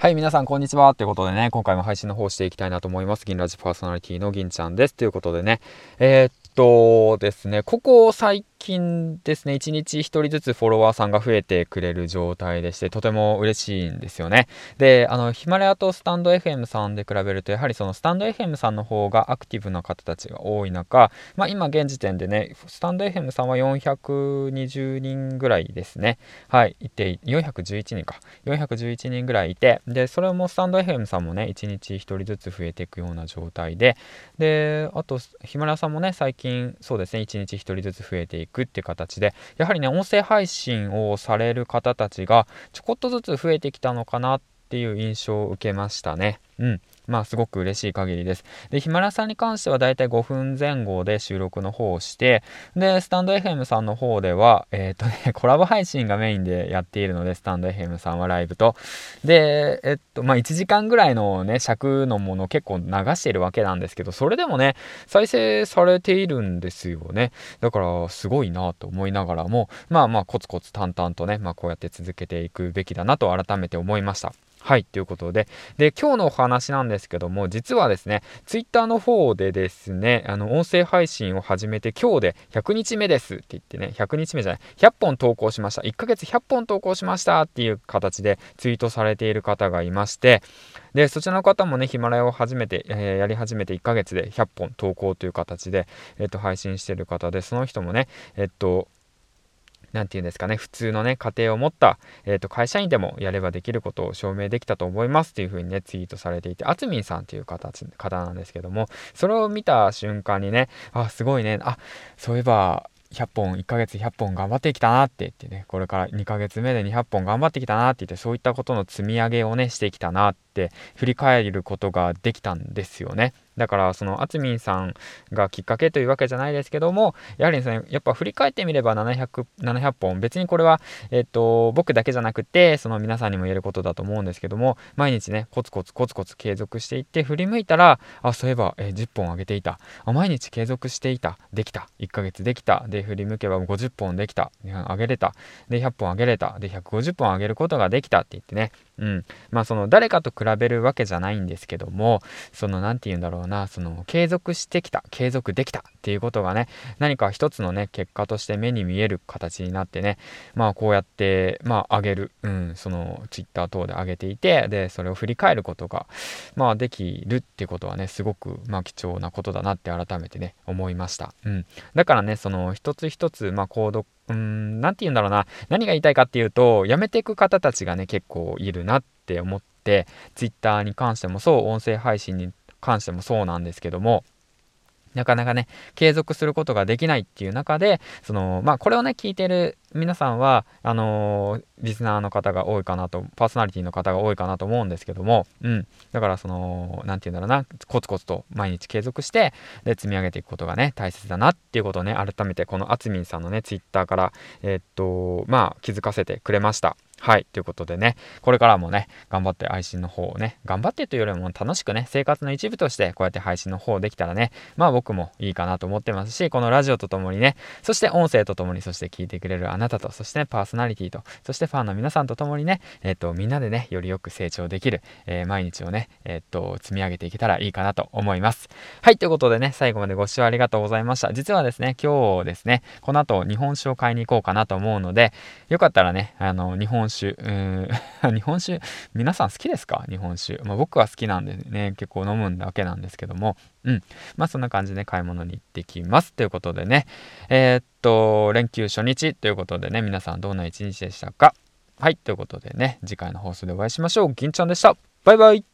はい、皆さん、こんにちは。ということでね、今回も配信の方していきたいなと思います。銀ラジパーソナリティの銀ちゃんです。ということでね、えー、っとですね、ここ最近ですね、1日1人ずつフォロワーさんが増えてくれる状態でして、とても嬉しいんですよね。で、あの、ヒマラヤとスタンド FM さんで比べると、やはりそのスタンド FM さんの方がアクティブな方たちが多い中、まあ今現時点でね、スタンド FM さんは420人ぐらいですね。はい、いて、411人か。411人ぐらいいて、で、それもスタンド FM さんもね、1日1人ずつ増えていくような状態で、で、あと、ヒマラヤさんもね、最近、そうですね、1日1人ずつ増えていくくって形でやはりね音声配信をされる方たちがちょこっとずつ増えてきたのかなっていう印象を受けましたね。うんまあすごく嬉しい限りです。で、ヒマラさんに関してはだいたい5分前後で収録の方をして、で、スタンド FM さんの方では、えっ、ー、とね、コラボ配信がメインでやっているので、スタンド FM さんはライブと。で、えっと、まあ1時間ぐらいのね、尺のものを結構流しているわけなんですけど、それでもね、再生されているんですよね。だからすごいなと思いながらも、まあまあコツコツ淡々とね、まあこうやって続けていくべきだなと改めて思いました。はい、ということで、で、今日のお話なんですけども、実はですね、ツイッターの方でですね、あの、音声配信を始めて今日で100日目ですって言ってね、100日目じゃない、100本投稿しました。1ヶ月100本投稿しましたっていう形でツイートされている方がいまして、で、そちらの方もね、ヒマラヤを初めて、えー、やり始めて1ヶ月で100本投稿という形で、えっ、と、配信してる方で、その人もね、えっと、何て言うんですかね、普通のね、家庭を持った、えー、と会社員でもやればできることを証明できたと思いますっていうふうにね、ツイートされていて、あつみんさんっていう方方なんですけども、それを見た瞬間にね、あ、すごいね、あ、そういえば、100本、1ヶ月100本頑張ってきたなって言ってね、これから2ヶ月目で200本頑張ってきたなって言って、そういったことの積み上げをね、してきたなって振り返ることができたんですよね。だからそのあつみんさんがきっかけというわけじゃないですけどもやはりですねやっぱ振り返ってみれば700 700本別にこれは、えっと僕だけじゃなくてその皆さんにも言えることだと思うんですけども毎日ねコツコツコツコツ継続していって振り向いたらあそういえば、えー、10本あげていた。あ毎日継続していた。できた。1ヶ月できた。で振り向けば50本できた。あげれた。で100本あげれた。で150本あげることができた。って言ってね。うん。まあその誰かと比べるわけじゃないんですけどもその何て言うんだろうなその継続してきた継続できたっていうことがね何か一つのね結果として目に見える形になってねまあこうやってまあ上げる、うん、その Twitter 等で上げていてでそれを振り返ることがまあできるってことはねすごくまあ貴重なことだなって改めてね思いました、うん、だからねその一つ一つまあ購読うーん、なて言うんだろうな。何が言いたいかっていうと、やめていく方たちがね、結構いるなって思って、Twitter に関してもそう、音声配信に関してもそうなんですけども、なかなかね、継続することができないっていう中で、その、まあ、これをね、聞いてる皆さんは、あのー、リスナーの方が多いかなと、パーソナリティの方が多いかなと思うんですけども、うん。だから、その、なんて言うんだろうな、コツコツと毎日継続して、で、積み上げていくことがね、大切だなっていうことをね、改めて、このあつみんさんのね、ツイッターから、えー、っと、まあ、気づかせてくれました。はい。ということでね、これからもね、頑張って配信の方をね、頑張ってというよりも楽しくね、生活の一部としてこうやって配信の方できたらね、まあ僕もいいかなと思ってますし、このラジオとともにね、そして音声とともに、そして聞いてくれるあなたと、そして、ね、パーソナリティと、そしてファンの皆さんとともにね、えっ、と、みんなでね、よりよく成長できる、えー、毎日をね、えっ、と、積み上げていけたらいいかなと思います。はい。ということでね、最後までご視聴ありがとうございました。実はですね、今日ですね、この後日本酒を買いに行こうかなと思うので、よかったらね、あの、日本酒、うん 日本酒、皆さん好きですか？日本酒。まあ、僕は好きなんでね、結構飲むんだけなんですけども、うん。まあそんな感じで買い物に行ってきます。ということでね、えー、っと、連休初日ということでね、皆さんどんな一日でしたか？はい。ということでね、次回の放送でお会いしましょう。銀ちゃんでした。バイバイ。